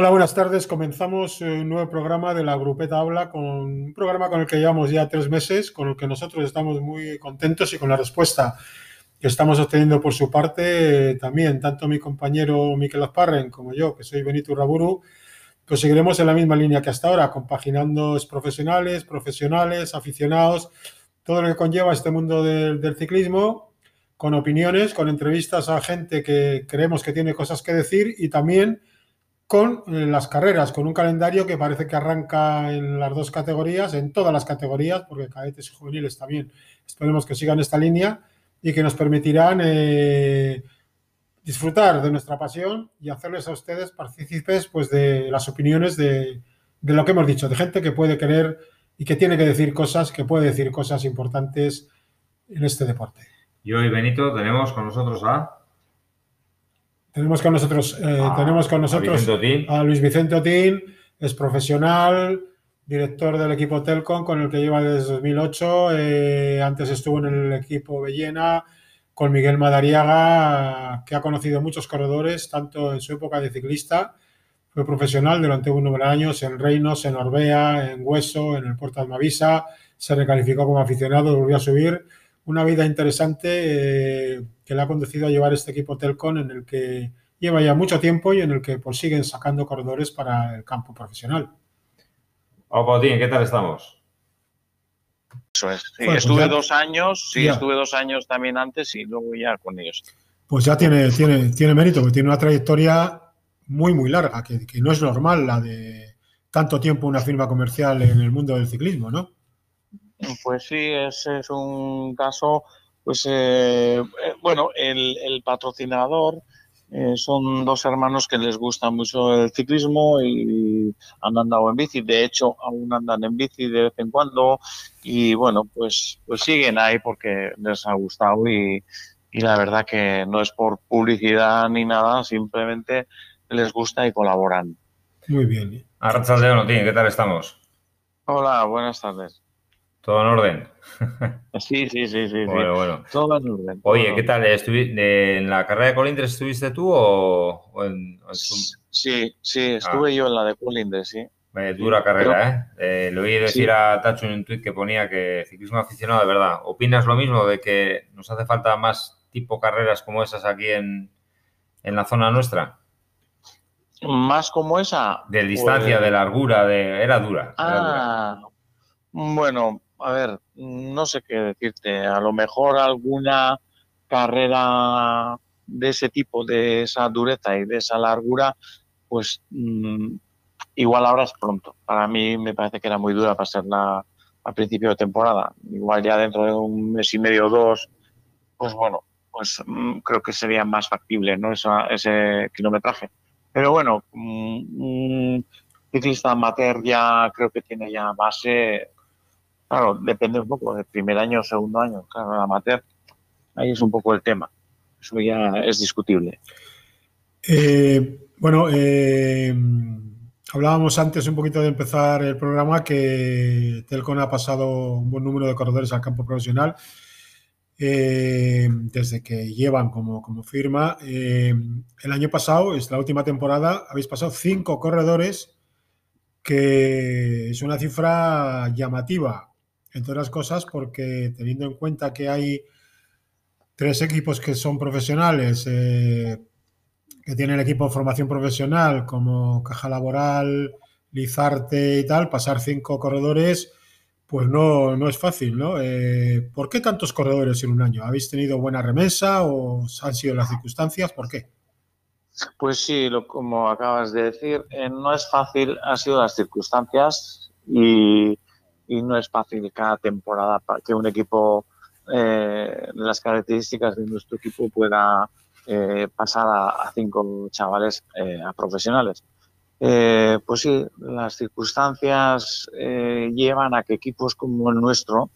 Hola, buenas tardes. Comenzamos eh, un nuevo programa de la Grupeta Habla, con un programa con el que llevamos ya tres meses, con el que nosotros estamos muy contentos y con la respuesta que estamos obteniendo por su parte, eh, también tanto mi compañero Miquel Azparren como yo, que soy Benito Urraburu, pues seguiremos en la misma línea que hasta ahora, compaginando profesionales, profesionales, aficionados, todo lo que conlleva este mundo del, del ciclismo, con opiniones, con entrevistas a gente que creemos que tiene cosas que decir y también con eh, las carreras, con un calendario que parece que arranca en las dos categorías, en todas las categorías, porque cadetes y juveniles también esperemos que sigan esta línea y que nos permitirán eh, disfrutar de nuestra pasión y hacerles a ustedes partícipes pues, de las opiniones de, de lo que hemos dicho, de gente que puede querer y que tiene que decir cosas, que puede decir cosas importantes en este deporte. Y hoy, Benito, tenemos con nosotros a tenemos con nosotros, eh, ah, tenemos con nosotros a, Luis Vicente Otín, es profesional, director del equipo Telcom, con el que lleva desde 2008. Eh, antes estuvo en el equipo Bellena, con Miguel Madariaga, que ha conocido muchos corredores, tanto en su época de ciclista, fue profesional durante un número de años en Reinos, en Orbea, en Hueso, en el Puerto de Almavisa, se recalificó como aficionado, volvió a subir. Una vida interesante. Eh, que le ha conducido a llevar este equipo Telcon en el que lleva ya mucho tiempo y en el que pues, siguen sacando corredores para el campo profesional. Hola, ¿qué tal estamos? Eso es. Pues estuve dos años, sí, estuve dos años también antes y luego ya con ellos. Pues ya tiene, tiene, tiene mérito, porque tiene una trayectoria muy, muy larga, que, que no es normal la de tanto tiempo una firma comercial en el mundo del ciclismo, ¿no? Pues sí, ese es un caso pues eh, eh, bueno, el, patrocinador eh, son dos hermanos que les gusta mucho el ciclismo y han andado en bici, de hecho aún andan en bici de vez en cuando y bueno, pues, pues siguen ahí porque les ha gustado y, la verdad que no es por publicidad ni nada, simplemente les gusta y colaboran. Muy bien. Arrachaldeón, ¿qué tal estamos? Hola, buenas tardes. ¿Todo en orden? Sí, sí, sí, sí. Bueno, bueno. Todo en orden. Oye, ¿qué tal? ¿En la carrera de Colindres estuviste tú o, en, Sí, sí, estuve ah. yo en la de Colindres, sí. dura carrera, ¿eh? ¿eh? Le oí decir a Tacho en un tuit que ponía que ciclismo aficionado, de verdad. ¿Opinas lo mismo de que nos hace falta más tipo carreras como esas aquí en, la zona nuestra? ¿Más como esa? De distancia, de pues largura, de era dura. Ah, bueno, a ver, no sé qué decirte, a lo mejor alguna carrera de ese tipo, de esa dureza y de esa largura, pues mm, igual ahora es pronto. Para mí me parece que era muy dura para serla a principio de temporada. Igual ya dentro de un mes y medio o dos, pues bueno, pues mm, creo que sería más factible ¿no? ese kilometraje. Pero bueno, un ciclista amateur ya creo que tiene ya base Claro, depende un poco del primer año o segundo año. Claro, el amateur, ahí es un poco el tema. Eso ya es discutible. Eh, bueno, eh, hablábamos antes un poquito de empezar el programa que Telcon ha pasado un buen número de corredores al campo profesional eh, desde que llevan como, como firma. el año pasado, es la última temporada, habéis pasado cinco corredores, que es una cifra llamativa entre otras cosas porque teniendo en cuenta que hay tres equipos que son profesionales, eh, que tienen equipo de formación profesional como Caja Laboral, Lizarte y tal, pasar cinco corredores, pues no, no es fácil, ¿no? Eh, ¿Por qué tantos corredores en un año? ¿Habéis tenido buena remesa o han sido las circunstancias? ¿Por qué? Pues sí, lo, como acabas de decir, eh, no es fácil, han sido las circunstancias y y no es fácil cada temporada para que un equipo eh, las características de nuestro equipo pueda eh, pasar a, cinco chavales eh, a profesionales. Eh, pues sí, las circunstancias llevan a que equipos como el nuestro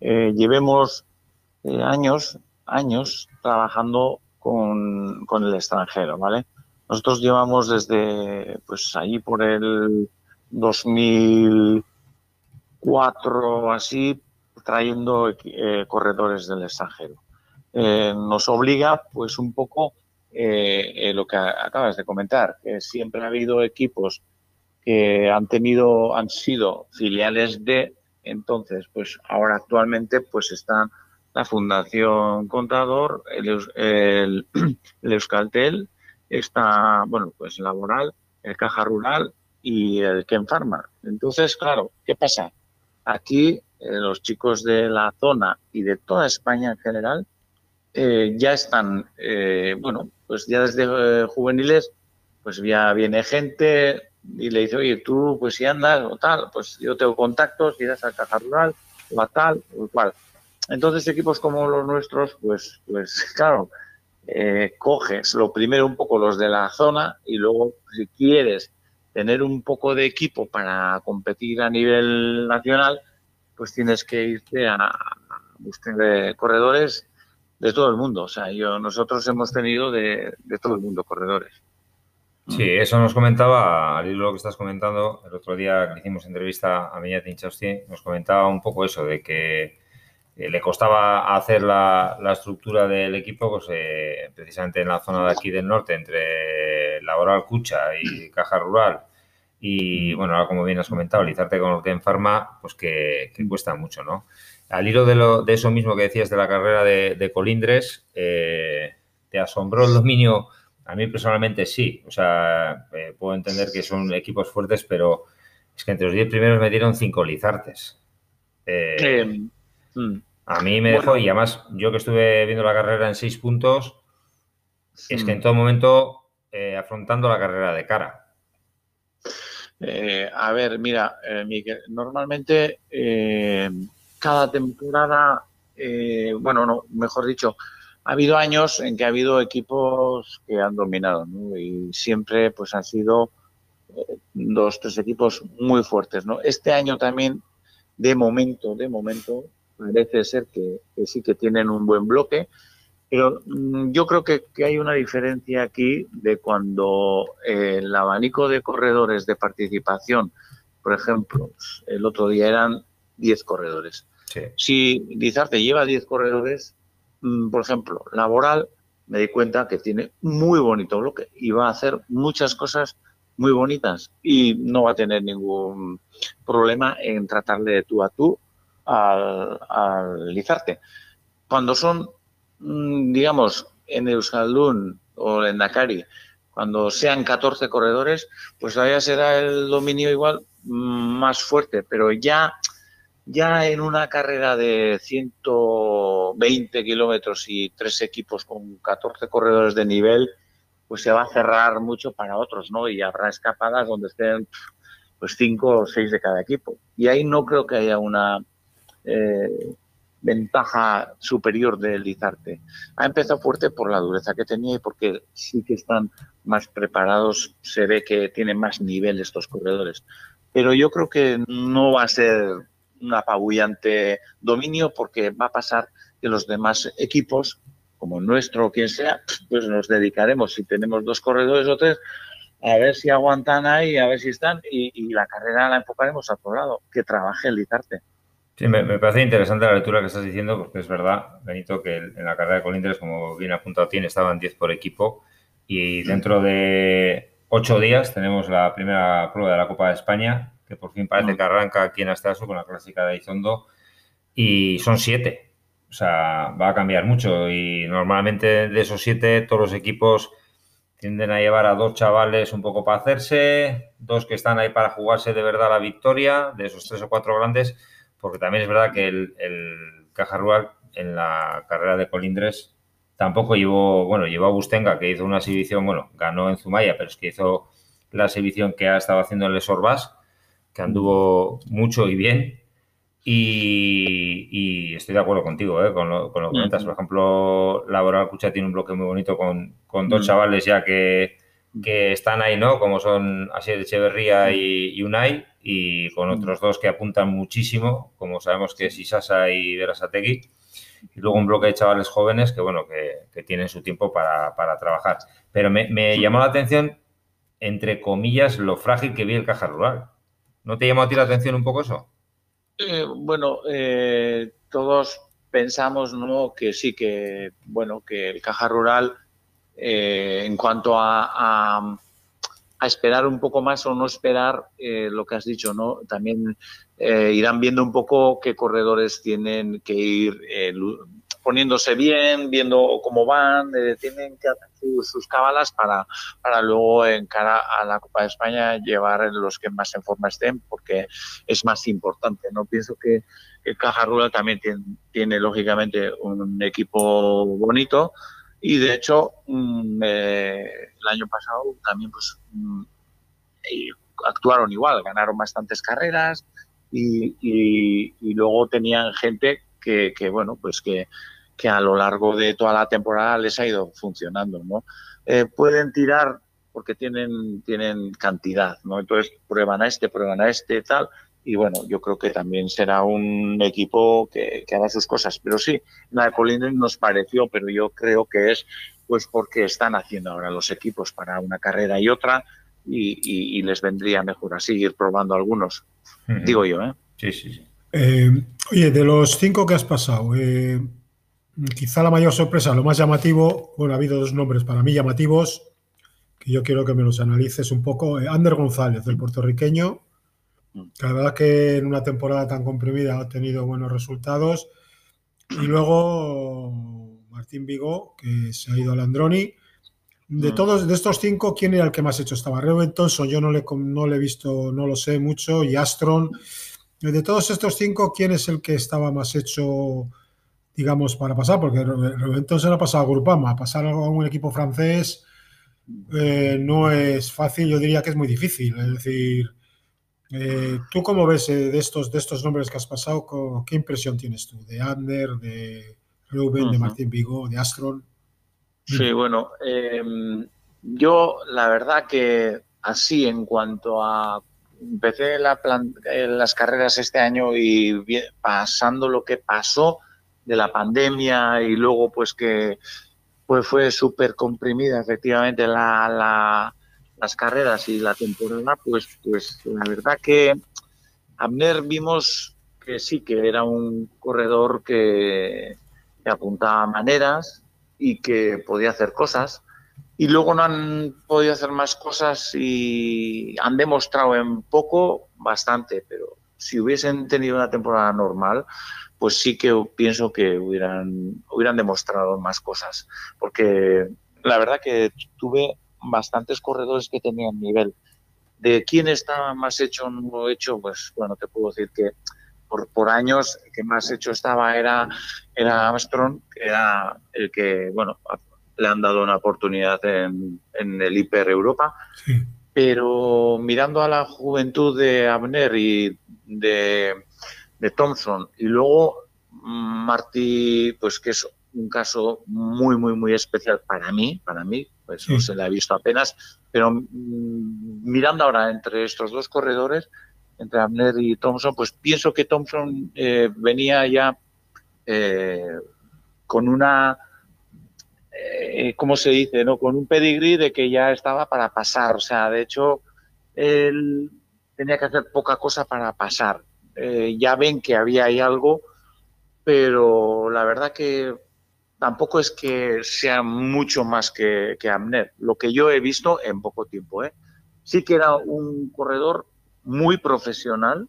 llevemos años, años trabajando con, con, el extranjero, ¿vale? Nosotros llevamos desde, pues allí por el 2000 cuatro así trayendo eh, corredores del extranjero. Eh, nos obliga pues un poco eh, lo que acabas de comentar, que siempre ha habido equipos que han tenido, han sido filiales de, entonces, pues ahora actualmente pues están la Fundación Contador, el, Euskaltel, está, bueno, pues Laboral, el Caja Rural y el Ken Pharma. Entonces, claro, ¿qué pasa? Aquí eh, los chicos de la zona y de toda España en general eh, ya están, eh, bueno, pues ya desde juveniles, pues ya viene gente y le dice, oye, tú, pues si andas o tal, pues yo tengo contactos, irás a Caja Rural o a tal o cual. Entonces, equipos como los nuestros, pues, pues claro, coges lo primero un poco los de la zona y luego, si quieres tener un poco de equipo para competir a nivel nacional, pues tienes que irte a buscar corredores de todo el mundo. O sea, yo, nosotros hemos tenido de, todo el mundo corredores. Sí, eso nos comentaba, al hilo de lo que estás comentando, el otro día que hicimos entrevista a Miñat Inchausti, nos comentaba un poco eso, de que eh, le costaba hacer la, estructura del equipo, pues eh, precisamente en la zona de aquí del norte, entre Laboral Cucha y Caja Rural, y bueno, ahora como bien has comentado, Lizarte con lo que en Farma, pues que, cuesta mucho, ¿no? Al hilo de, lo, de eso mismo que decías de la carrera de, Colindres, eh, ¿te asombró el dominio? A mí personalmente sí, o sea, puedo entender que son equipos fuertes, pero es que entre los 10 primeros me dieron 5 Lizartes. Eh, mm. A mí me dejó, y además yo que estuve viendo la carrera en 6 puntos, es que en todo momento afrontando la carrera de cara. Eh, a ver, mira, eh, Miguel, normalmente eh, cada temporada, bueno, no, mejor dicho, ha habido años en que ha habido equipos que han dominado, ¿no? Y siempre, pues, han sido dos, tres equipos muy fuertes, ¿no? Este año también, de momento, de momento, parece ser que sí que tienen un buen bloque. Pero mm, yo creo que, hay una diferencia aquí de cuando eh, el abanico de corredores de participación, por ejemplo, el otro día eran 10 corredores. Si Dizarte lleva 10 corredores, mm, por ejemplo, laboral, me di cuenta que tiene muy bonito bloque y va a hacer muchas cosas muy bonitas y no va a tener ningún problema en tratarle de tú a tú al, al Lizarte. Cuando son Mm, digamos, en Euskaldun o en Dakari, cuando sean 14 corredores, pues todavía será el dominio igual mm, más fuerte, pero ya, ya en una carrera de 120 kilómetros y tres equipos con 14 corredores de nivel, pues se va a cerrar mucho para otros, ¿no? Y habrá escapadas donde estén pues cinco o seis de cada equipo. Y ahí no creo que haya una eh, ventaja superior del Lizarte. Ha empezado fuerte por la dureza que tenía y porque sí que están más preparados, se ve que tienen más nivel estos corredores. Pero yo creo que no va a ser un apabullante dominio porque va a pasar que los demás equipos, como nuestro o quien sea, pues nos dedicaremos, si tenemos dos corredores o tres, a ver si aguantan ahí, a ver si están, y, la carrera la enfocaremos a otro lado, que trabaje el Lizarte. Sí, me, parece interesante la lectura que estás diciendo, porque es verdad, Benito, que en la carrera de Colindres, como bien apuntado tiene, estaban 10 por equipo y dentro de ocho días tenemos la primera prueba de la Copa de España, que por fin parece mm. que arranca aquí en Astaso con la clásica de Izondo, y son siete. O sea, va a cambiar mucho y normalmente de esos siete todos los equipos tienden a llevar a dos chavales un poco para hacerse, dos que están ahí para jugarse de verdad la victoria, de esos tres o cuatro grandes porque también es verdad que el, el Caja Rural en la carrera de Colindres tampoco llevó, bueno, llevó a Bustenga, que hizo una exhibición, bueno, ganó en Zumaya, pero es que hizo la exhibición que ha estado haciendo el Sorbas, que anduvo mucho y bien. Y, estoy de acuerdo contigo, ¿eh? con, lo, con lo que comentas. Por ejemplo, Laboral Cucha tiene un bloque muy bonito con, con dos chavales ya que, que, están ahí, ¿no? Como son Asier Echeverría y, y Unai y con otros dos que apuntan muchísimo, como sabemos que es Isasa y Verasategui, y luego un bloque de chavales jóvenes que, bueno, que, tienen su tiempo para, trabajar. Pero me, llamó la atención, entre comillas, lo frágil que vi el Caja Rural. ¿No te llamó a ti la atención un poco eso? Eh, bueno, eh, todos pensamos ¿no? que sí, que bueno, que el Caja Rural en cuanto a, a, esperar un poco más o no esperar lo que has dicho, ¿no? También irán viendo un poco qué corredores tienen que ir poniéndose bien, viendo cómo van, eh, tienen que hacer sus, cábalas para, para luego en cara a la Copa de España llevar los que más en forma estén, porque es más importante. No pienso que el Caja Rural también tiene, lógicamente un equipo bonito y de hecho mm, eh, el año pasado también pues mm, actuaron igual, ganaron bastantes carreras y, luego tenían gente que, que, bueno, pues que, que a lo largo de toda la temporada les ha ido funcionando, ¿no? Eh, pueden tirar porque tienen, tienen cantidad, ¿no? Entonces prueban a este, prueban a este, tal, y bueno, yo creo que también será un equipo que, que haga sus cosas. Pero sí, la de Colindres nos pareció, pero yo creo que es pues porque están haciendo ahora los equipos para una carrera y otra, y, les vendría mejor así ir probando algunos, digo yo, ¿eh? Sí, sí, sí. Eh, oye, de los cinco que has pasado, eh, Quizá la mayor sorpresa, lo más llamativo, bueno, ha habido dos nombres para mí llamativos, que yo quiero que me los analices un poco. Eh, Ander González, del puertorriqueño, que la verdad que en una temporada tan comprimida ha tenido buenos resultados. Y luego Martín Vigo, que se ha ido al Androni. De mm. todos, de estos cinco, ¿quién era el que más hecho estaba? Reuben Thompson, yo no le, no le he visto, no lo sé mucho, y Astron. De todos estos cinco, ¿quién es el que estaba más hecho? digamos, para pasar, porque entonces no ha pasado a Grupama, pasar a un equipo francés eh, no es fácil, yo diría que es muy difícil. Es decir, eh, ¿tú cómo ves eh, de, estos, de estos nombres que has pasado? ¿Qué impresión tienes tú? ¿De Ander, de Rubén, de Martín Vigo, de Astron? Sí, bueno, em, yo la verdad que así en cuanto a empecé la las carreras este año y pasando lo que pasó, de la pandemia y luego pues que pues fue súper comprimida efectivamente la, las carreras y la temporada, pues, pues la verdad que Abner vimos que sí, que era un corredor que, que apuntaba maneras y que podía hacer cosas. Y luego no han podido hacer más cosas y han demostrado en poco bastante, pero si hubiesen tenido una temporada normal, pues sí que pienso que hubieran, hubieran demostrado más cosas, porque la verdad que tuve bastantes corredores que tenían nivel. De quién estaba más hecho o no hecho, pues bueno, te puedo decir que por, por años el que más hecho estaba era, era Armstrong, que era el que, bueno, le han dado una oportunidad en, en el Hiper Europa. Pero mirando a la juventud de Abner y de de Thompson. Y luego Martí, pues que es un caso muy, muy, muy especial para mí, para mí, pues no se le ha visto apenas, pero mm, mirando ahora entre estos dos corredores, entre Abner y Thompson, pues pienso que Thompson eh, venía ya eh, con una, eh, ¿cómo se dice? no Con un pedigrí de que ya estaba para pasar, o sea, de hecho, él tenía que hacer poca cosa para pasar. Ya ven que había ahí algo, pero la verdad que tampoco es que sea mucho más que, que Amner, lo que yo he visto en poco tiempo. ¿eh? Sí que era un corredor muy profesional,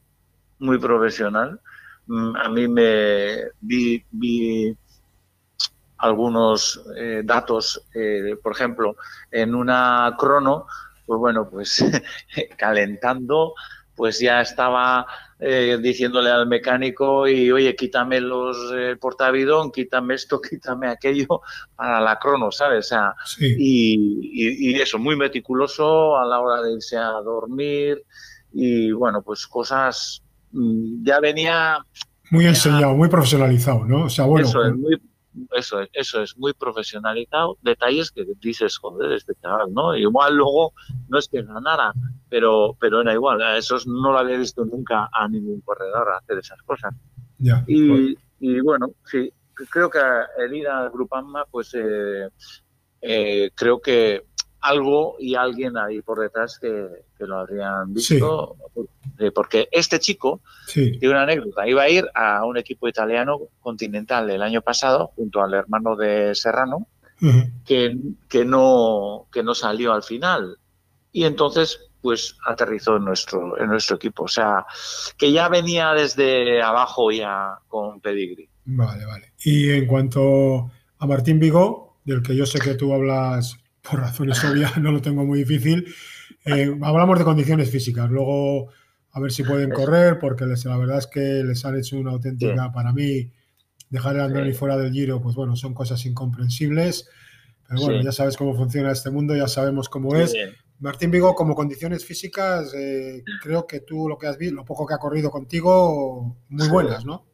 muy profesional. Mm, a mí me vi, algunos eh, datos, por ejemplo, en una crono, pues bueno, pues calentando, pues ya estaba eh, diciéndole al mecánico y oye, quítame los eh, portavidón, quítame esto, quítame aquello para la crono, ¿sabes? O sea, y, y, eso, muy meticuloso a la hora de irse a dormir y bueno, pues cosas, mm, ya venía... Muy enseñado, muy profesionalizado, ¿no? O sea, bueno, eso es, muy, eso es, eso es muy profesionalizado, detalles que dices, joder, este chaval, ¿no? Igual luego no es que ganara, pero, pero era igual, eso no lo había visto nunca a ningún corredor hacer esas cosas. y, y, bueno, sí, creo que el ir a Grupama, pues eh, eh, creo que algo y alguien ahí por detrás que, lo habrían visto. Eh, porque este chico, tiene una anécdota, iba a ir a un equipo italiano continental el año pasado junto al hermano de Serrano que, que, no, que no salió al final. Y entonces, pues aterrizó en nuestro, en nuestro equipo. O sea, que ya venía desde abajo ya con Pedigree. Vale, vale. Y en cuanto a Martín Vigo, del que yo sé que tú hablas por razones obvias, no lo tengo muy difícil, eh, hablamos de condiciones físicas. Luego, a ver si pueden correr, porque les, la verdad es que les han hecho una auténtica, para mí, dejar el Androni fuera del Giro, pues bueno, son cosas incomprensibles. Pero bueno, ya sabes cómo funciona este mundo, ya sabemos cómo es. Martín Vigo, como condiciones físicas, eh, creo que tú lo que has visto, lo poco que ha corrido contigo, muy buenas, ¿no?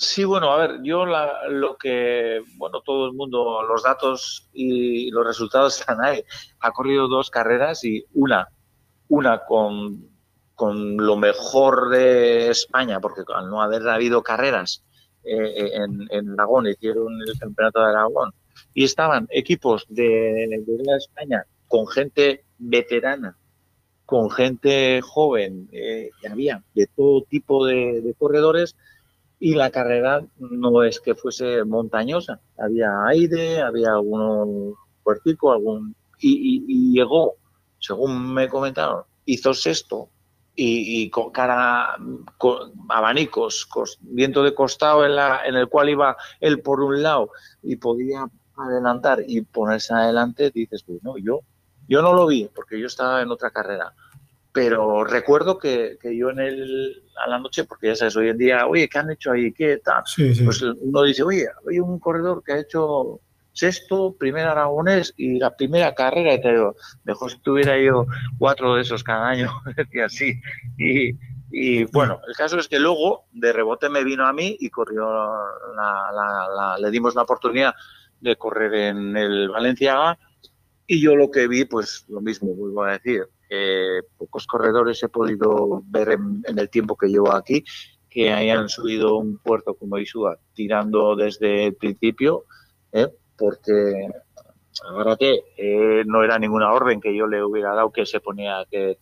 Sí, bueno, a ver, yo lo que, bueno, todo el mundo, los datos y los resultados están ahí. Ha corrido dos carreras y una, una con, con lo mejor de España, porque al no haber habido carreras eh, en, en Aragón, hicieron el campeonato de Aragón, y estaban equipos de, de España con gente veterana, con gente joven, eh, había de todo tipo de corredores y la carrera no es que fuese montañosa, había aire, había algún puertico, algún y, llegó, según me comentaron, hizo sexto y, con cara, con abanicos, viento de costado en el cual iba él por un lado y podía adelantar y ponerse adelante, dices, pues no, yo, yo no lo vi porque yo estaba en otra carrera pero recuerdo que, que, yo en el, a la noche, porque ya sabes, hoy en día, oye, ¿qué han hecho ahí? ¿Qué tal? Pues uno dice, oye, hay un corredor que ha hecho sexto, primer aragonés y la primera carrera, y te digo, mejor si tuviera ido cuatro de esos cada año, y así. Y, y bueno, el caso es que luego de rebote me vino a mí y corrió, la, la, le dimos la oportunidad de correr en el Valenciaga y yo lo que vi, pues lo mismo, vuelvo a decir, pocos corredores he podido ver en, el tiempo que llevo aquí que hayan subido un puerto como Isua tirando desde el principio, ¿eh? porque ahora que eh, no era ninguna orden que yo le hubiera dado que se ponía que,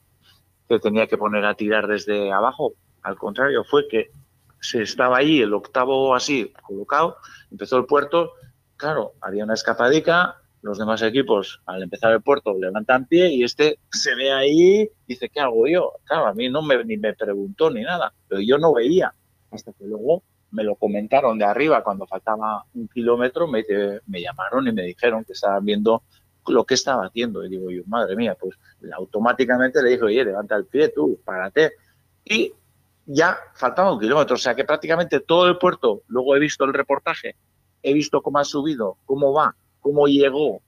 que tenía que poner a tirar desde abajo. Al contrario, fue que se estaba ahí el octavo así colocado, empezó el puerto, claro, había una escapadica, los demás equipos al empezar el puerto levantan pie y este se ve ahí dice, ¿qué hago yo? Claro, a mí no me, ni me preguntó ni nada, pero yo no veía. Hasta que luego me lo comentaron de arriba cuando faltaba un kilómetro, me, me llamaron y me dijeron que estaban viendo lo que estaba haciendo. Y digo yo, madre mía, pues automáticamente le dije, oye, levanta el pie tú, párate. Y ya faltaba un kilómetro, o sea que prácticamente todo el puerto, luego he visto el reportaje, he visto cómo ha subido, cómo va, cómo llegó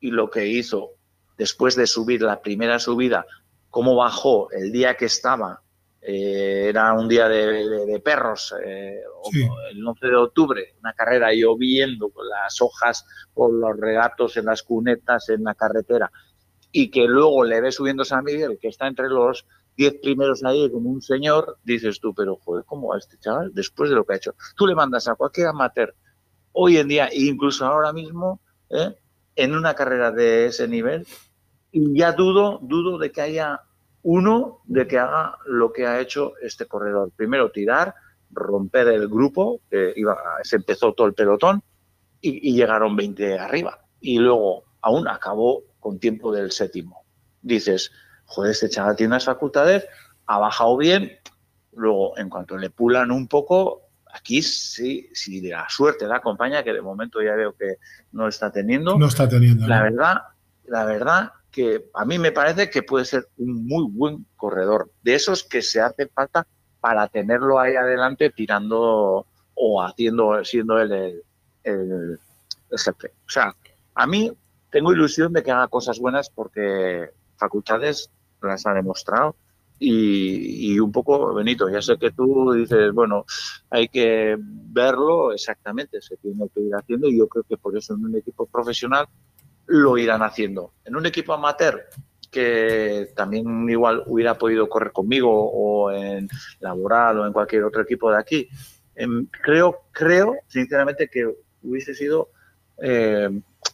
y lo que hizo después de subir la primera subida, cómo bajó el día que estaba, eh, era un día de, perros, eh, el 11 de octubre, una carrera lloviendo con las hojas, con los regatos en las cunetas, en la carretera, y que luego le ve subiendo San Miguel, que está entre los 10 primeros ahí como un señor, dices tú, pero joder, ¿cómo va este chaval después de lo que ha hecho? Tú le mandas a cualquier amateur hoy en día, incluso ahora mismo, ¿eh? en una carrera de ese nivel, y ya dudo, dudo de que haya uno de que haga lo que ha hecho este corredor. Primero tirar, romper el grupo, que iba, se empezó todo el pelotón, y, llegaron 20 arriba. Y luego aún acabó con tiempo del séptimo. Dices, joder, este chaval tiene unas facultades, ha bajado bien, luego en cuanto le pulan un poco, Aquí sí, si la suerte la acompaña, que de momento ya veo que no está teniendo. No está teniendo. La verdad, la verdad que a mí me parece que puede ser un muy buen corredor. De esos que se hace falta para tenerlo ahí adelante tirando o haciendo, siendo él el, el, jefe. O sea, a mí tengo ilusión de que haga cosas buenas porque facultades las ha demostrado y, un poco, Benito, ya sé que tú dices, bueno, hay que verlo exactamente, se tiene que ir haciendo y yo creo que por eso en un equipo profesional lo irán haciendo. En un equipo amateur, que también igual hubiera podido correr conmigo o en laboral o en cualquier otro equipo de aquí, em, creo, creo sinceramente que hubiese sido eh,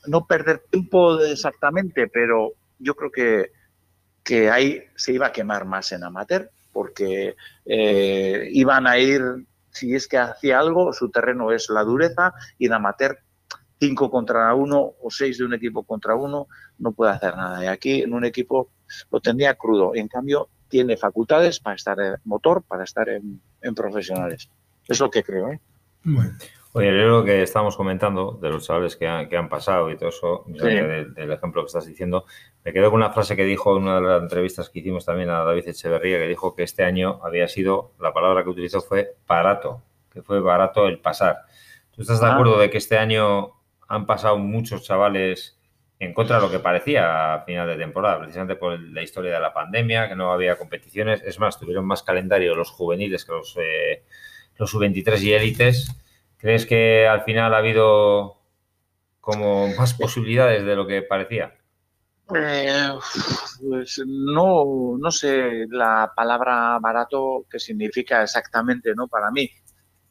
no perder tiempo exactamente, pero yo creo que que ahí se iba a quemar más en amateur, porque eh, iban a ir, si es que hacía algo, su terreno es la dureza y en amateur cinco contra uno o seis de un equipo contra uno, no puede hacer nada. Y aquí en un equipo lo tendría crudo. En cambio, tiene facultades para estar en motor, para estar en, profesionales. Es lo que creo. ¿eh? Oye, lo que estamos comentando de los chavales que han, que han pasado y todo eso, del, ejemplo que estás diciendo, me quedo con una frase que dijo en una de las entrevistas que hicimos también a David Echeverría, que dijo que este año había sido, la palabra que utilizó fue barato, que fue barato el pasar. ¿Tú estás de ah. acuerdo de que este año han pasado muchos chavales en contra de lo que parecía a final de temporada, precisamente por la historia de la pandemia, que no había competiciones. Es más, tuvieron más calendario los juveniles que los, eh, los sub-23 y élites. ¿Crees que al final ha habido como más posibilidades de lo que parecía? Eh, pues no, no sé la palabra barato qué significa exactamente, ¿no? Para mí,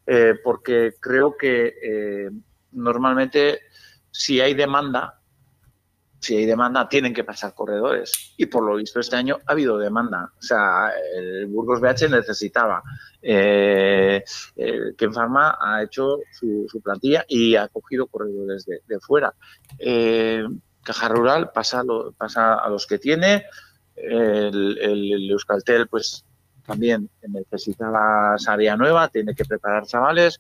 eh, porque creo que normalmente si hay demanda, si hay demanda, tienen que pasar corredores. Y por lo visto este año ha habido demanda. O sea, el Burgos BH necesitaba. Eh, Ken Pharma ha hecho su, plantilla y ha cogido corredores de, fuera. Eh, Caja Rural pasa, pasa a los que tiene. El, el, Euskaltel, pues también necesitaba área nueva, tiene que preparar chavales.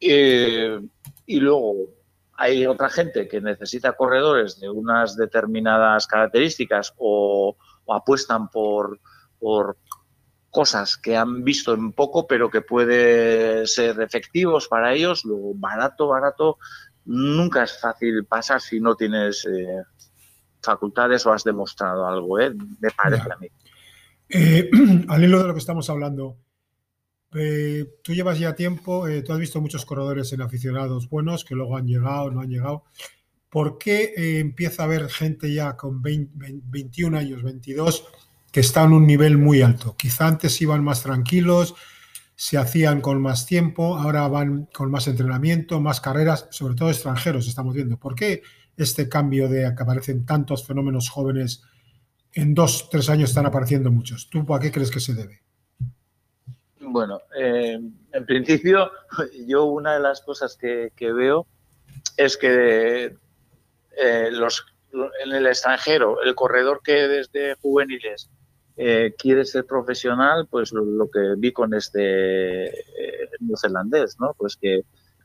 Eh, y luego hay otra gente que necesita corredores de unas determinadas características o, apuestan por, por cosas que han visto en poco, pero que puede ser efectivos para ellos. Lo barato, barato, nunca es fácil pasar si no tienes eh, facultades o has demostrado algo, ¿eh? me parece a mí. Eh, al hilo de lo que estamos hablando, eh, tú llevas ya tiempo, eh, tú has visto muchos corredores en aficionados buenos que luego han llegado, no han llegado. ¿Por qué eh, empieza a haber gente ya con 21 años, 22, que está en un nivel muy alto? Quizá antes iban más tranquilos, se hacían con más tiempo, ahora van con más entrenamiento, más carreras, sobre todo extranjeros estamos viendo. ¿Por qué este cambio de que aparecen tantos fenómenos jóvenes en dos, tres años están apareciendo muchos? ¿Tú a qué crees que se debe? Bueno, eh, en principio, yo una de las cosas que, veo es que eh, los, en el extranjero, el corredor que desde juveniles eh, quiere ser profesional, pues lo, que vi con este neozelandés, ¿no? Pues que,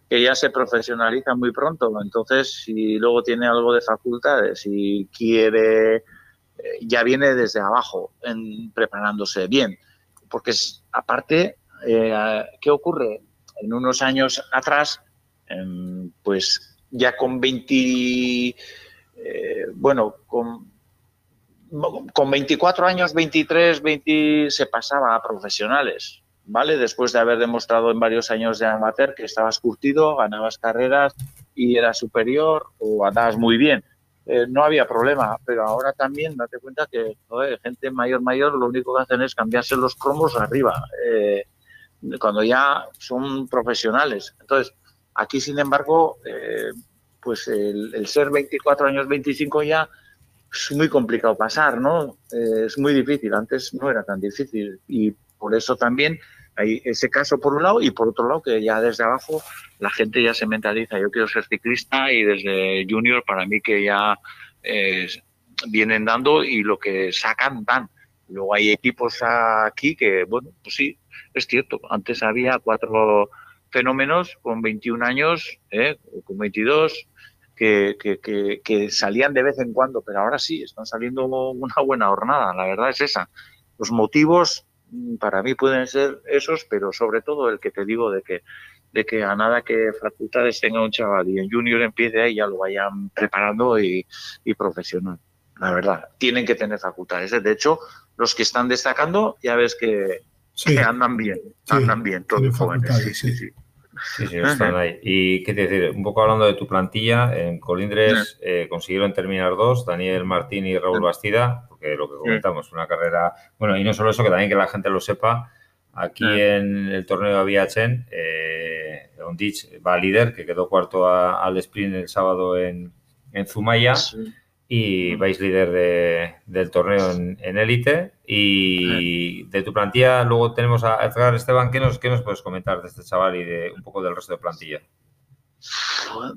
que, ya se profesionaliza muy pronto. Entonces, si luego tiene algo de facultades y quiere, ya viene desde abajo, en, preparándose bien. Porque aparte eh, ¿qué ocurre? En unos años atrás, em, pues ya con 20, eh, bueno, con, con 24 años, 23, 20, se pasaba a profesionales, ¿vale? Después de haber demostrado en varios años de amateur que estabas curtido, ganabas carreras y eras superior o andabas muy bien. Eh, no había problema, pero ahora también date cuenta que gente mayor, mayor, lo único que hacen es cambiarse los cromos arriba cuando ya son profesionales. Entonces, aquí, sin embargo, eh, pues el, ser 24 años, 25 ya es muy complicado pasar, ¿no? Eh, es muy difícil. Antes no era tan difícil y por eso también hay ese caso por un lado y por otro lado que ya desde abajo la gente ya se mentaliza. Yo quiero ser ciclista y desde junior para mí que ya eh, vienen dando y lo que sacan dan. Luego hay equipos aquí que, bueno, pues sí, es cierto, antes había cuatro fenómenos con 21 años, ¿eh? con 22, que, salían de vez en cuando, pero ahora sí, están saliendo una buena jornada, la verdad es esa. Los motivos mm, para mí pueden ser esos, pero sobre todo el que te digo de que de que a nada que facultades tenga un chaval y en junior empiece ahí ya lo vayan preparando y, y profesional. La verdad, tienen que tener facultades. De hecho, los que están destacando, ya ves que, andan bien, andan bien, todos jóvenes. Sí, sí, sí. Sí, están ahí. Y qué te decir, un poco hablando de tu plantilla, en Colindres eh, consiguieron terminar dos, Daniel Martín y Raúl Bastida, porque lo que comentamos, una carrera, bueno, y no solo eso, que también que la gente lo sepa, aquí en el torneo de Viachen, eh, Ondich va líder, que quedó cuarto al sprint el sábado en, en Zumaya y vais líder del torneo en élite. y de tu plantilla, luego tenemos a Edgar Esteban. ¿Qué nos, ¿Qué nos puedes comentar de este chaval y de un poco del resto de plantilla?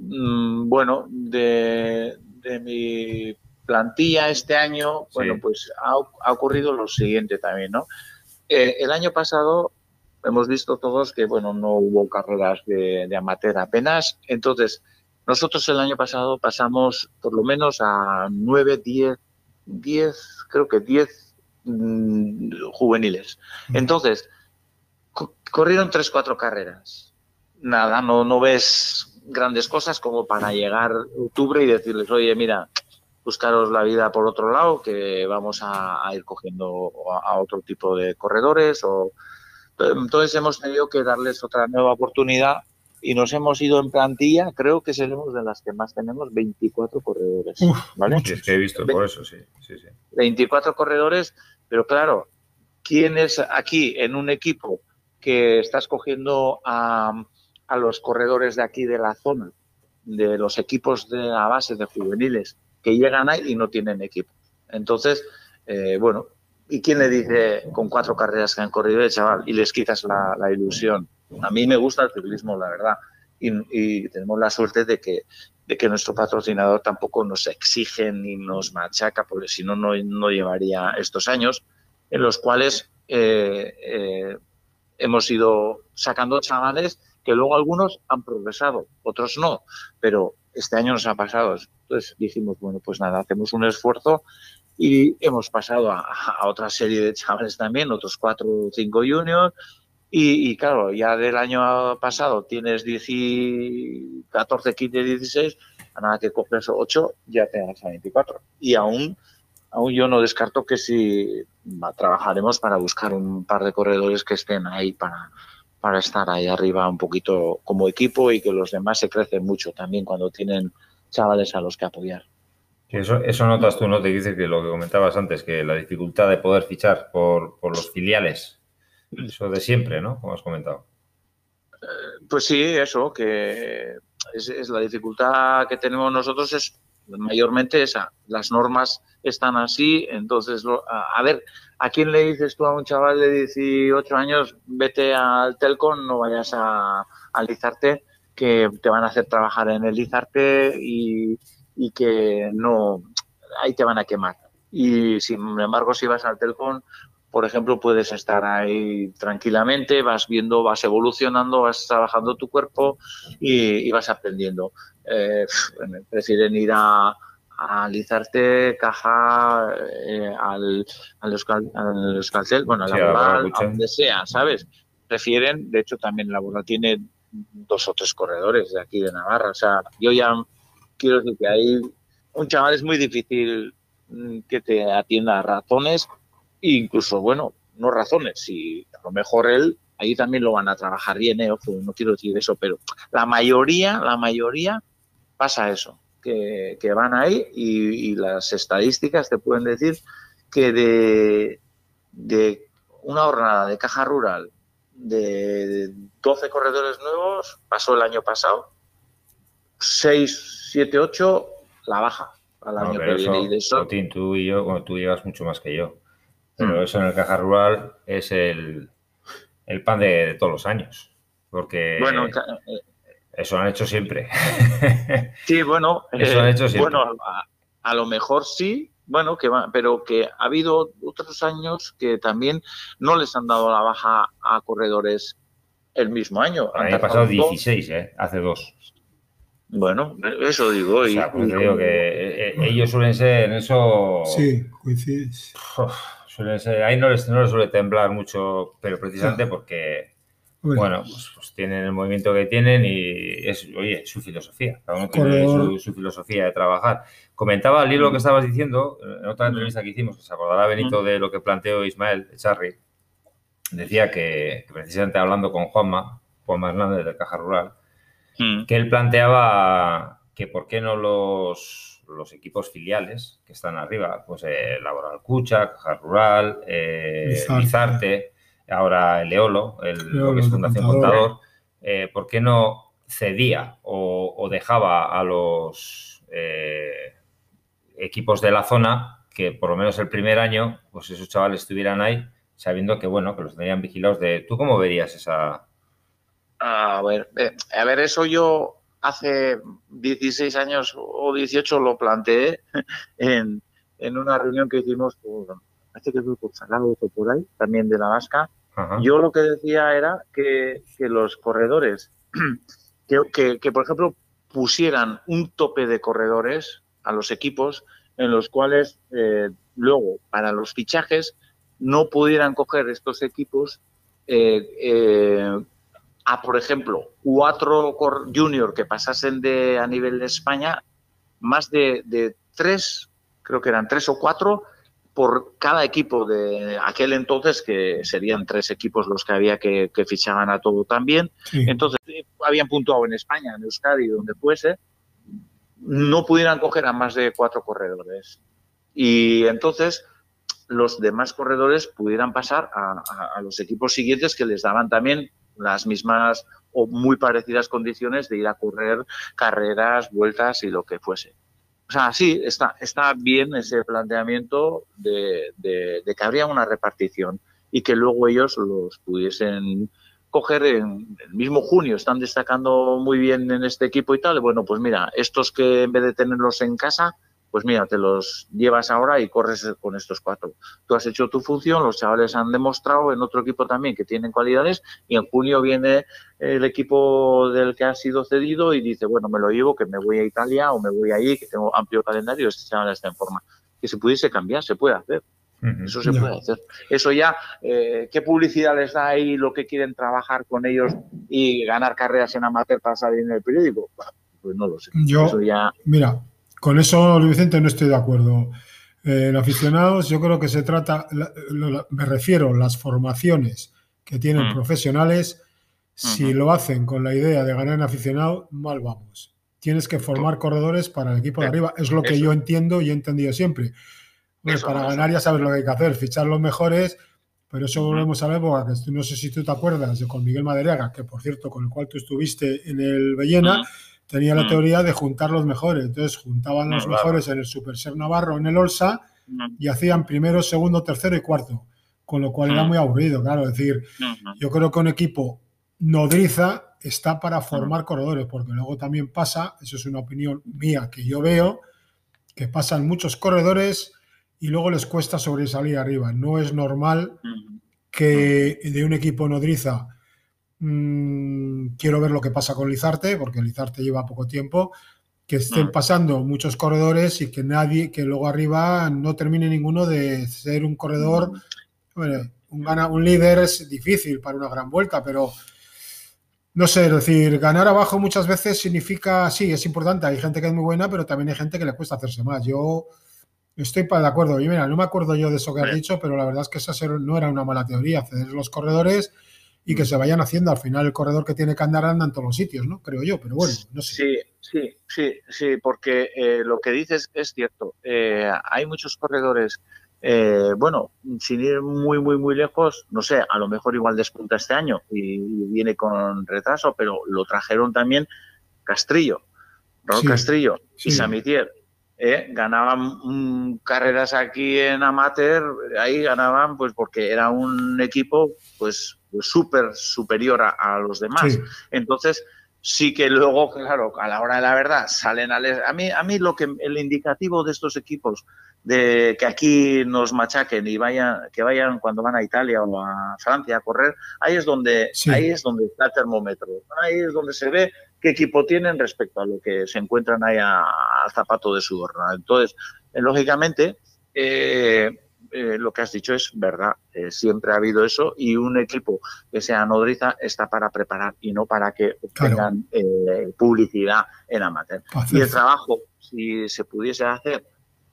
Mm, bueno, de, mi plantilla este año, bueno, pues ha, ocurrido lo siguiente también, ¿no? Eh, el año pasado hemos visto todos que, bueno, no hubo carreras de, de amateur apenas, entonces nosotros el año pasado pasamos por lo menos a 9, 10, 10, creo que 10 mm, juveniles. Entonces, corrieron 3, 4 carreras. Nada, no, no ves grandes cosas como para llegar octubre y decirles, oye, mira, buscaros la vida por otro lado, que vamos a, ir cogiendo a, otro tipo de corredores. O... Entonces hemos tenido que darles otra nueva oportunidad y nos hemos ido en plantilla, creo que seremos de las que más tenemos, 24 corredores. ¿vale? es que he visto por eso, sí, sí, sí. 24 corredores, pero claro, ¿quién es aquí en un equipo que está escogiendo a, a los corredores de aquí de la zona, de los equipos de la base de juveniles, que llegan ahí y no tienen equipo? Entonces, eh, bueno, ¿y quién le dice con cuatro carreras que han corrido el chaval y les quitas la, la ilusión? A mí me gusta el ciclismo, la verdad, y, tenemos la suerte de que, de que nuestro patrocinador tampoco nos exige ni nos machaca, porque si no, no llevaría estos años en los cuales eh, eh, hemos ido sacando chavales que luego algunos han progresado, otros no, pero este año nos ha pasado. Entonces dijimos, bueno, pues nada, hacemos un esfuerzo y hemos pasado a, a otra serie de chavales también, otros cuatro o cinco juniors, y, claro, ya del año pasado tienes 10, 14, 15, 16, a nada que coges 8, ya te das a 24. Y aún, aún yo no descarto que si trabajaremos para buscar un par de corredores que estén ahí para, para estar ahí arriba un poquito como equipo y que los demás se crecen mucho también cuando tienen chavales a los que apoyar. Eso, eso notas tú, ¿no? Te dices que lo que comentabas antes, que la dificultad de poder fichar por, por los filiales eso de siempre, ¿no? Como has comentado. Eh, pues sí, eso, que es, la dificultad que tenemos nosotros es mayormente esa. Las normas están así, entonces, a, ver, ¿a quién le dices tú a un chaval de 18 años, vete al Telcon, no vayas a, al Lizarte, que te van a hacer trabajar en el Lizarte y, y que no, ahí te van a quemar. Y sin embargo, si vas al Telcon, por ejemplo, puedes estar ahí tranquilamente, vas viendo, vas evolucionando, vas trabajando tu cuerpo y, vas aprendiendo. Eh, prefieren ir a, alisarte caja eh, al, al, bueno, al laboral, a donde sea, ¿sabes? Prefieren, de hecho también la laboral tiene dos o tres corredores de aquí de Navarra, o sea, yo ya quiero decir que hay un chaval es muy difícil mm, que te atienda a razones incluso, bueno, no razones, si a lo mejor él, ahí también lo van a trabajar bien, ¿eh? no quiero decir eso, pero la mayoría, la mayoría pasa eso, que, van ahí y, las estadísticas te pueden decir que de, de una jornada de caja rural de 12 corredores nuevos, pasó el año pasado, 6, 7, 8, la baja al año que viene. Y de eso... tú y yo, tú llevas mucho más que yo. Pero mm. eso en el caja rural es el, pan de, todos los años. Porque bueno, eh, eso han hecho siempre. Sí, bueno, eso han hecho siempre. Bueno, a, lo mejor sí, bueno, que va, pero que ha habido otros años que también no les han dado la baja a corredores el mismo año. Han pasado 16, ¿eh? Hace dos. Bueno, eso digo. O sea, pues digo que eh, eh, ellos suelen ser en eso. Sí, coincides ahí no les, no suele temblar mucho, pero precisamente porque, bueno, pues, pues, tienen el movimiento que tienen y es, oye, su filosofía. Cada uno tiene su, filosofía de trabajar. Comentaba al libro que estabas diciendo, en otra entrevista que hicimos, que se acordará Benito de lo que planteó Ismael Charri, decía que, precisamente hablando con Juanma, Juanma Hernández de Caja Rural, que él planteaba que por qué no los los equipos filiales que están arriba, pues eh, Laboral Cucha, Caja Rural, eh, ahora el Eolo, el, lo que es Fundación Contador, eh, ¿por qué no cedía o, dejaba a los eh, equipos de la zona que por lo menos el primer año, pues esos chavales estuvieran ahí, sabiendo que, bueno, que los tenían vigilados de... ¿Tú cómo verías esa...? A ver, a ver, eso yo hace 16 años o 18 lo planteé en, en una reunión que hicimos por, hace que fue por o por ahí, también de la Vasca. Yo lo que decía era que, que los corredores, que, que, por ejemplo pusieran un tope de corredores a los equipos en los cuales eh, luego para los fichajes no pudieran coger estos equipos eh, eh, a, por ejemplo, cuatro junior que pasasen de a nivel de España, más de, tres, creo que eran tres o cuatro, por cada equipo de aquel entonces, que serían tres equipos los que había que, que fichaban a todo también. Entonces, habían puntuado en España, en Euskadi, donde fuese, no pudieran coger a más de cuatro corredores. Y entonces los demás corredores pudieran pasar a, los equipos siguientes que les daban también las mismas o muy parecidas condiciones de ir a correr carreras, vueltas y lo que fuese. O sea, sí, está, está bien ese planteamiento de, de que habría una repartición y que luego ellos los pudiesen coger en el mismo junio, están destacando muy bien en este equipo y tal, bueno, pues mira, estos que en vez de tenerlos en casa, pues mira, te los llevas ahora y corres con estos cuatro. Tú has hecho tu función, los chavales han demostrado en otro equipo también que tienen cualidades y en junio viene el equipo del que ha sido cedido y dice, bueno, me lo llevo, que me voy a Italia o me voy allí, que tengo amplio calendario, este chaval está en forma. Que se pudiese cambiar, se puede hacer. Eso se puede hacer. Eso ya, eh, ¿qué publicidad les da ahí lo que quieren trabajar con ellos y ganar carreras en amateur para salir en el periódico? Pues no lo sé. Yo, ya... Mira, con eso, Luis Vicente, no estoy de acuerdo. Eh, en aficionados, yo creo que se trata, me refiero a las formaciones que tienen mm. profesionales, si lo hacen con la idea de ganar en aficionado, mal vamos. Tienes que formar corredores para el equipo de arriba. Es lo que yo entiendo y he entendido siempre. para ganar ya sabes lo que hay que hacer, fichar los mejores, pero eso volvemos a ver, porque no sé si tú te acuerdas de con Miguel Madariaga, que por cierto, con el cual tú estuviste en el Bellena, tenía la mm. teoría de juntar los mejores. Entonces juntaban los mejores en el Super Ser Navarro, en el Olsa, mm. y hacían primero, segundo, tercero y cuarto. Con lo cual era mm. muy aburrido, claro. Es decir, yo creo que un equipo nodriza está para formar corredores, porque luego también pasa, eso es una opinión mía que yo veo, que pasan muchos corredores y luego les cuesta sobresalir arriba. No es normal que de un equipo nodriza Mm, quiero ver lo que pasa con Lizarte, porque Lizarte lleva poco tiempo. Que estén mm. pasando muchos corredores y que nadie, que luego arriba no termine ninguno de ser un corredor. Mm. un, un líder es difícil para una gran vuelta, pero no sé, es decir, ganar abajo muchas veces significa, sí, es importante, hay gente que es muy buena, pero también hay gente que le cuesta hacerse más. Yo estoy de acuerdo. Y mira, no me acuerdo yo de eso que has dicho, pero la verdad es que esa no era una mala teoría, ceder los corredores y que se vayan haciendo. Al final, el corredor que tiene que andar anda en todos los sitios, ¿no? Creo yo, pero bueno, no sé. Sí, sí, sí, sí, porque eh, lo que dices es cierto. Eh, hay muchos corredores, eh, bueno, sin ir muy, muy, muy lejos, no sé, a lo mejor igual despunta este año y, viene con retraso, pero lo trajeron también Castrillo, Raúl Castrillo y Samitier. ganaban carreras aquí en amateur, ahí ganaban pues porque era un equipo pues súper superior a, los demás. Entonces, sí que luego, claro, a la hora de la verdad salen a... A mí, a mí lo que el indicativo de estos equipos de que aquí nos machaquen y vayan, que vayan cuando van a Italia o a Francia a correr, ahí es donde, ahí es donde está el termómetro, ahí es donde se ve qué equipo tienen respecto a lo que se encuentran ahí al zapato de sudor. Entonces, eh, lógicamente, eh, eh, lo que has dicho es verdad. Eh, siempre ha habido eso y un equipo que sea nodriza está para preparar y no para que tengan eh, publicidad en amateur. Y el trabajo, si se pudiese hacer,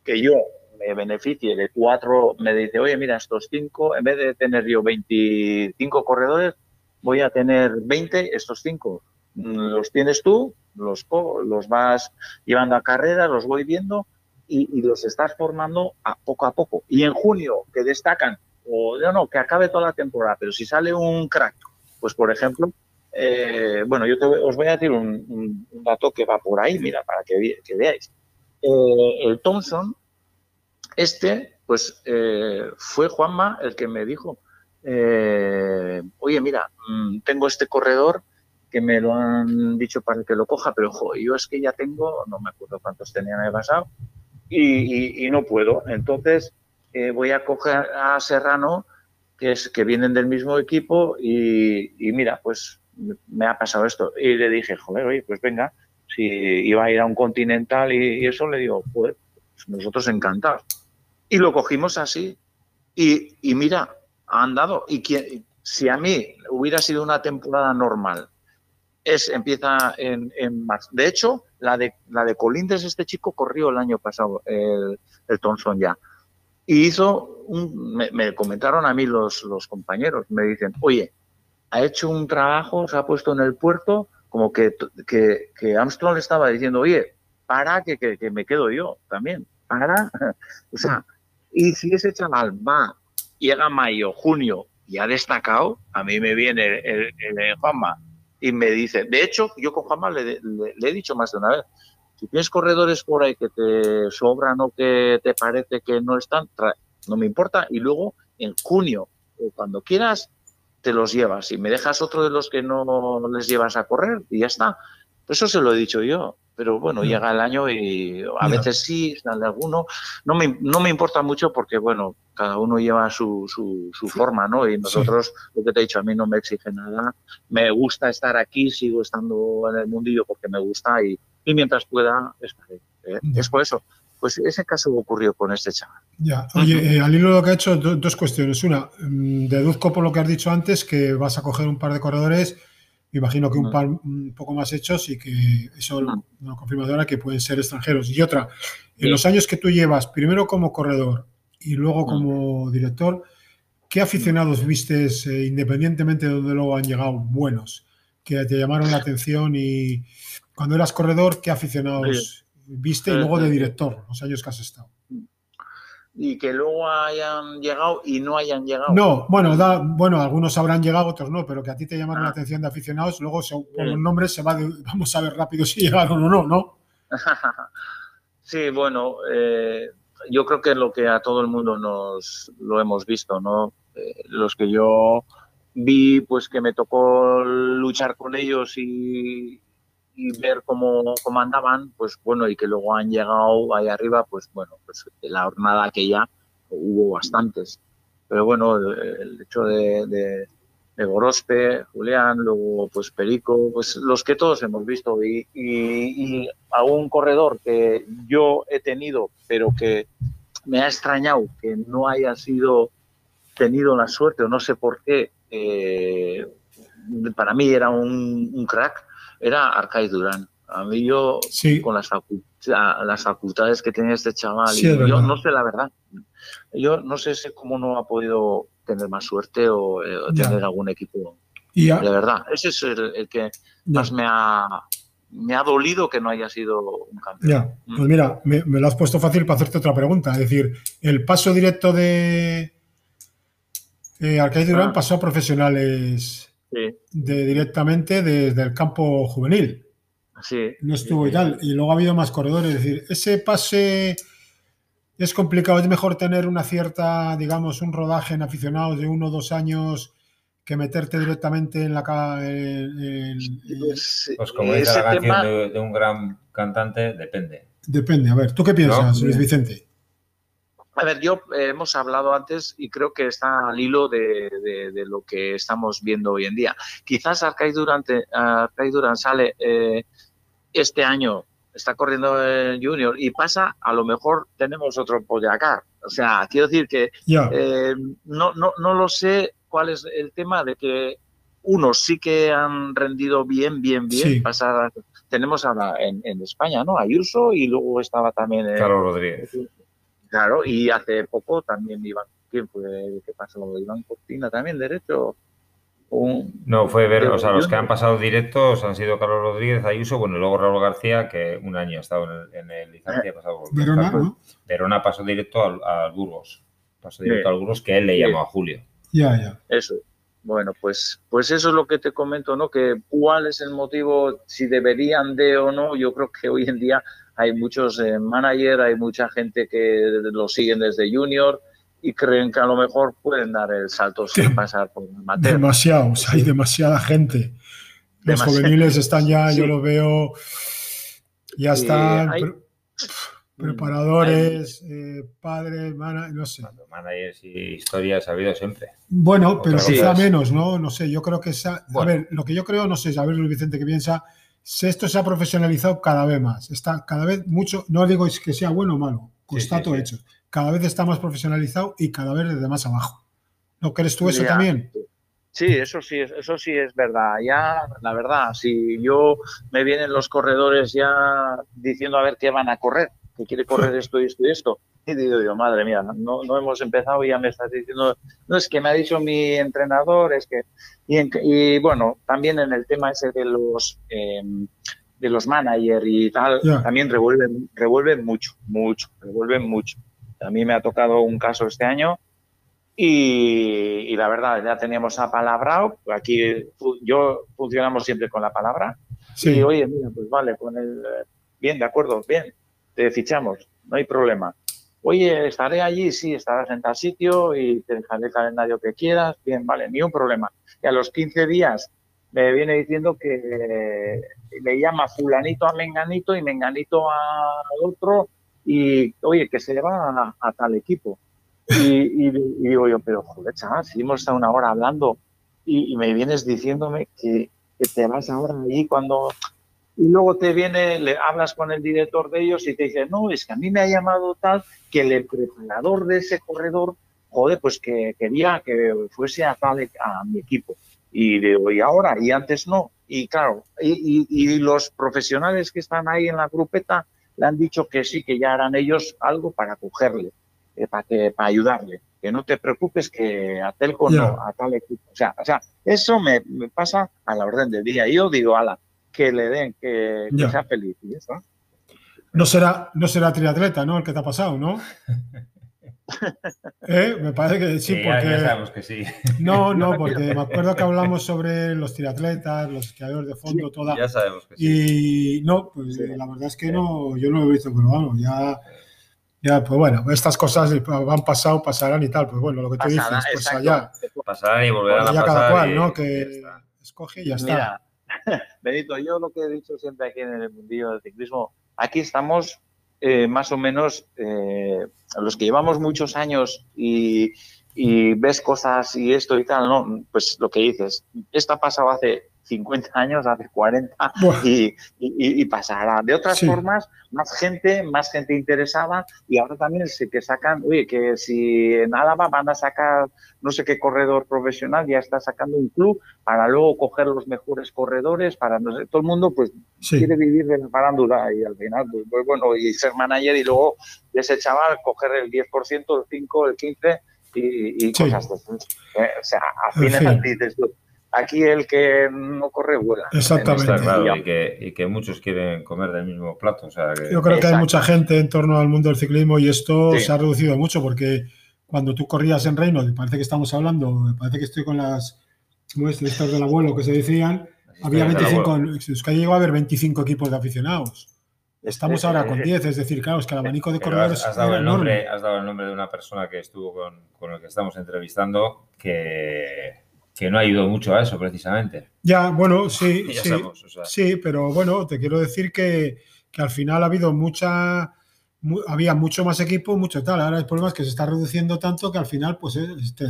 que yo me beneficie de cuatro, me dice, oye, mira, estos cinco, en vez de tener yo 25 corredores, voy a tener 20, estos cinco mm, los tienes tú, los, los vas llevando a carrera, los voy viendo y, los estás formando a poco a poco. Y en junio, que destacan, o no, no, que acabe toda la temporada, pero si sale un crack, pues por ejemplo, eh, bueno, yo os voy a decir un, dato que va por ahí, mira, para que, veáis. Eh, el Thompson, este, pues eh, fue Juanma el que me dijo, oye, mira, mm, tengo este corredor que me lo han dicho para que lo coja, pero yo es que ya tengo, no me acuerdo cuántos tenía el pasado, y, no puedo. Entonces eh, voy a coger a Serrano, que, es, que vienen del mismo equipo, y, mira, pues me ha pasado esto. Y le dije, joder, oye, pues venga, si iba a ir a un continental y, eso, le digo, pues nosotros encantados. Y lo cogimos así. Y, y mira, ha andado. Y si a mí hubiera sido una temporada normal, es, empieza en, en marzo. De hecho, la de, la de Colindres, este chico corrió el año pasado, el, el Thompson ya. Y hizo, un, me, comentaron a mí los, los compañeros, me dicen, oye, ha hecho un trabajo, se ha puesto en el puerto, como que, que, que Armstrong le estaba diciendo, oye, para que, que, que, me quedo yo también, para. o sea, y si ese chaval va, llega mayo, junio y ha destacado, a mí me viene el, el, el Juanma y me dice, de hecho, yo con Juanma le, le, he dicho más de una vez, si tienes corredores por ahí que te sobran o que te parece que no están, no me importa, y luego en junio o cuando quieras, te los llevas y me dejas otro de los que no les llevas a correr y ya está. Eso se lo he dicho yo pero bueno, llega el año y a veces sí, sale alguno. No me, no me importa mucho porque, bueno, cada uno lleva su, su, forma, ¿no? Y nosotros, lo que te he dicho, a mí no me exige nada. Me gusta estar aquí, sigo estando en el mundillo porque me gusta y, y mientras pueda, estaré. ¿eh? Es por eso. Pues ese caso ocurrió con este chaval. Ya, oye, eh, al hilo de lo que ha hecho, dos cuestiones. Una, mm, deduzco por lo que has dicho antes que vas a coger un par de corredores imagino que un par un poco más hechos y que eso no confirma ahora que pueden ser extranjeros. Y otra, en los años que tú llevas, primero como corredor y luego como director, ¿qué aficionados vistes, eh, independientemente de donde luego han llegado, buenos, que te llamaron la atención? Y cuando eras corredor, ¿qué aficionados viste? Y luego de director, los años que has estado y que luego hayan llegado y no hayan llegado. No, bueno, da, bueno, algunos habrán llegado, otros no, pero que a ti te llamaron la ah. atención de aficionados, luego por los nombres se va vamos a ver rápido si llegaron o no, ¿no? sí, bueno, eh, yo creo que es lo que a todo el mundo nos lo hemos visto, ¿no? Eh, los que yo vi, pues que me tocó luchar con ellos y, y ver cómo, cómo, andaban, pues bueno, y que luego han llegado ahí arriba, pues bueno, pues la jornada que ya hubo bastantes. Pero bueno, el, hecho de, de, Gorospe, Julián, luego pues Perico, pues los que todos hemos visto y, y, a un corredor que yo he tenido, pero que me ha extrañado que no haya sido tenido la suerte o no sé por qué, eh, para mí era un, un crack, era Arcai Durán. A mí yo, con las, las, facultades que tenía este chaval, yo no sé la verdad. Yo no sé cómo no ha podido tener más suerte o, eh, tener algún equipo. Y De verdad, ese es el, que más me ha, me ha dolido que no haya sido un campeón. Ya, mm. pues mira, me, lo has puesto fácil para hacerte otra pregunta. Es decir, el paso directo de eh, Durán ah. pasó a profesionales de, directamente desde el campo juvenil. Sí. No estuvo y tal. Y luego ha habido más corredores. Es decir, ese pase es complicado. Es mejor tener una cierta, digamos, un rodaje en aficionados de uno o dos años que meterte directamente en la pues, pues, como dice la canción de, un gran cantante, depende. Depende. A ver, ¿tú qué piensas, Luis Vicente? A ver, yo eh, hemos hablado antes y creo que está al hilo de, lo que estamos viendo hoy en día. Quizás Arcade Durante, Duran sale eh, este año, está corriendo el Junior y pasa, a lo mejor tenemos otro Poyacar. O sea, quiero decir que eh, no, no, no lo sé cuál es el tema de que unos sí que han rendido bien, bien, bien. Pasar, tenemos ahora en, en, España, ¿no? Ayuso y luego estaba también... Carlos Rodríguez. Claro, y hace poco también Iván, ¿quién fue? ¿Qué pasó? Iván Cortina también, derecho. no, fue ver, o sea, los que han pasado directos han sido Carlos Rodríguez, Ayuso, bueno, y luego Raúl García, que un año ha estado en el, en el licencia, pasado Verona, ¿no? Verona pasó directo al, Burgos, pasó directo al Burgos, que él le llamó a Julio. Ya, ya. Eso. Bueno, pues, pues eso es lo que te comento, ¿no? Que cuál es el motivo, si deberían de o no, yo creo que hoy en día hay muchos eh, managers, hay mucha gente que lo siguen desde junior y creen que a lo mejor pueden dar el salto sin pasar por el Demasiados, hay demasiada gente. Los juveniles están ya, yo lo veo, ya están preparadores, eh, padres, no sé. Managers y historias ha habido siempre. Bueno, pero quizá menos, ¿no? No sé, yo creo que esa, a ver, lo que yo creo, no sé, a ver Luis Vicente qué piensa, esto se ha profesionalizado cada vez más, está cada vez mucho, no digo que sea bueno o malo, constato hecho, cada vez está más profesionalizado y cada vez desde más abajo. ¿No crees tú eso también? Sí, eso sí, eso sí es verdad. Ya, la verdad, si yo me vienen los corredores ya diciendo a ver qué van a correr, que quiere correr esto y esto y esto, y digo yo, madre mía, no, no hemos empezado y ya me estás diciendo, no es que me ha dicho mi entrenador, es que, y, bueno, también en el tema ese de los, em, de los managers y tal, también revuelven, revuelven mucho, mucho, revuelven mucho. A mí me ha tocado un caso este año y, la verdad, ya teníamos apalabrado. Aquí yo funcionamos siempre con la palabra. Sí. Y oye, mira, pues vale, con el. Bien, de acuerdo, bien, te fichamos, no hay problema. Oye, estaré allí, sí, estarás en tal sitio y te dejaré el calendario que quieras. Bien, vale, ni un problema. Y a los 15 días me viene diciendo que le llama fulanito a menganito y menganito al otro y, oye, que se va a tal equipo. Y, digo yo, pero joder, chaval, si hemos estado una hora hablando y, me vienes diciéndome que, te vas ahora ahí cuando... Y luego te viene, le hablas con el director de ellos y te dice, no, es que a mí me ha llamado tal que el preparador de ese corredor, joder, pues que quería que fuese a tal a mi equipo. Y digo, ¿y ahora? Y antes no. Y claro, y, y, los profesionales que están ahí en la grupeta le han dicho que sí, que ya harán ellos algo para cogerle. Eh, para, que, para ayudarle. Que no te preocupes que a Telco no, a tal equipo. O sea, o sea eso me, pasa a la orden del día. Yo digo, ala, que le den, que, sea feliz. Y eso. No será, no será triatleta, ¿no? El que te ha pasado, ¿no? ¿Eh? Me parece que sí, porque. Ya sabemos que sí. No, no, porque me acuerdo que hablamos sobre los triatletas, los esquiadores de fondo, toda. Ya sabemos que sí. Y no, pues la verdad es que no, yo no lo he visto, pero vamos, ya ya, pues bueno, estas cosas han pasado, pasarán y tal. Pues bueno, lo que tú dices, pues allá. Pasarán y volverán a pasar. cada cual, ¿no? Que escoge y ya está. Mira, Benito, yo lo que he dicho siempre aquí en el mundillo del ciclismo, aquí estamos eh, más o menos eh, los que llevamos muchos años y, y, ves cosas y esto y tal, ¿no? Pues lo que dices, esto ha pasado hace 50 años, hace 40 y, y, pasará. De otras formas, más gente, más gente interesada y ahora también sé que sacan, oye, que si en Álava van a sacar no sé qué corredor profesional, ya está sacando un club para luego coger los mejores corredores, para no sé, todo el mundo pues quiere vivir de la farándula y al final, pues, pues, bueno, y ser manager y luego de ese chaval coger el 10%, el 5%, el 15% y, y cosas así. Eh, o sea, al final dices tú, aquí el que no corre vuela. Exactamente. y, que, muchos quieren comer del mismo plato. Yo creo que hay mucha gente en torno al mundo del ciclismo y esto se ha reducido mucho porque cuando tú corrías en Reino, parece que estamos hablando, parece que estoy con las listas del abuelo que se decían, había 25, que llegó a haber 25 equipos de aficionados. Estamos ahora con 10, es decir, claro, es que el abanico de corredores. Has, dado el nombre, has dado el nombre de una persona que estuvo con, con el que estamos entrevistando que que no ha ayudado mucho a eso precisamente. Ya, bueno, sí, sí, sí, pero bueno, te quiero decir que, al final ha habido mucha, había mucho más equipo, mucho tal. Ahora el problema es que se está reduciendo tanto que al final, pues este,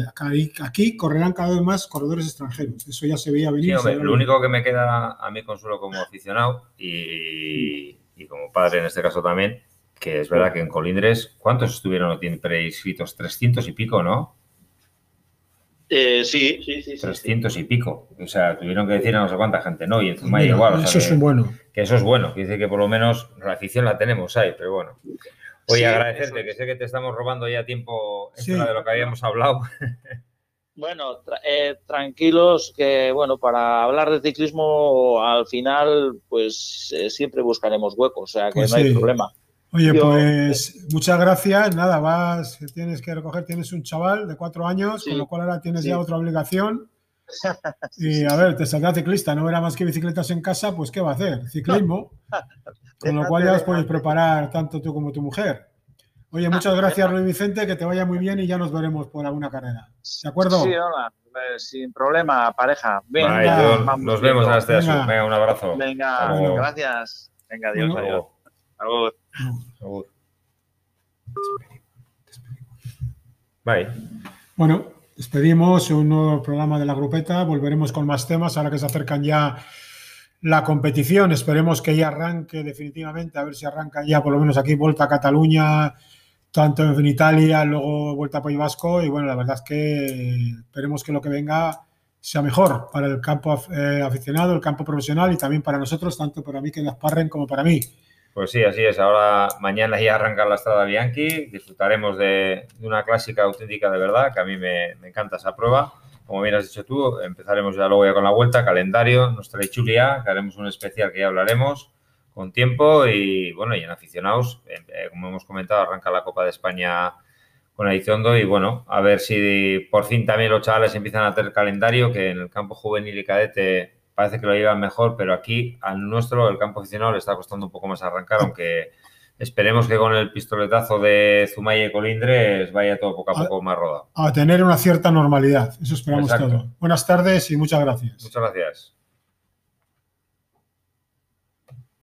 aquí correrán cada vez más corredores extranjeros. Eso ya se veía venir. lo único que me queda a mí consuelo como aficionado y, y como padre en este caso también, que es verdad que en Colindres, ¿cuántos estuvieron preinscritos? 300 y pico, ¿no? Eh, sí, sí, sí. 300 y pico. O sea, tuvieron que decir a no sé cuánta gente, ¿no? Y encima igual. eso es bueno. Que eso es bueno. Dice que por lo menos la afición la tenemos ahí, pero bueno. Oye, agradecerte, que sé que te estamos robando ya tiempo de lo que habíamos hablado. Bueno, eh, tranquilos, que bueno, para hablar de ciclismo al final, pues eh, siempre buscaremos huecos, o sea que pues no hay problema. Oye, pues muchas gracias. Nada, vas, tienes que recoger, tienes un chaval de cuatro años, con lo cual ahora tienes ya otra obligación. Y a ver, te saldrá ciclista, no verá más que bicicletas en casa, pues ¿qué va a hacer? Ciclismo. Con lo cual ya os podéis preparar tanto tú como tu mujer. Oye, muchas gracias, Luis Vicente, que te vaya muy bien y ya nos veremos por alguna carrera. ¿De acuerdo? Sí, hola. eh, sin problema, pareja. Venga, vamos nos vemos en este Venga. Venga, un abrazo. Venga, gracias. Venga, adiós, Bueno. adiós. Agur. Agur. Bye. Bueno, despedimos un nuevo programa de la grupeta. Volveremos con más temas ahora que se acercan ya la competición. Esperemos que ya arranque definitivamente, a ver si arranca ya por lo menos aquí Vuelta a Cataluña, tanto en Italia, luego Vuelta a País Vasco. Y bueno, la verdad es que esperemos que lo que venga sea mejor para el campo eh, aficionado, el campo profesional y también para nosotros, tanto para mí que Gasparren como para mí. Pues sí, así es. Ahora, mañana ya arranca la Estrada Bianchi. Disfrutaremos de, una clásica auténtica de verdad, que a mí me, encanta esa prueba. Como bien has dicho tú, empezaremos ya luego ya con la vuelta, calendario, nuestra chulia, que haremos un especial que ya hablaremos con tiempo y bueno, y en aficionados, eh, como hemos comentado, arranca la Copa de España con Aizondo y bueno, a ver si por fin también los chavales empiezan a tener calendario, que en el campo juvenil y cadete parece que lo llevan mejor, pero aquí al nuestro, el campo aficionado, le está costando un poco más arrancar, aunque esperemos que con el pistoletazo de Zumaya y Colindres vaya todo poco a poco más rodado. A tener una cierta normalidad. Eso esperamos Exacto. todo. Buenas tardes y muchas gracias. Muchas gracias.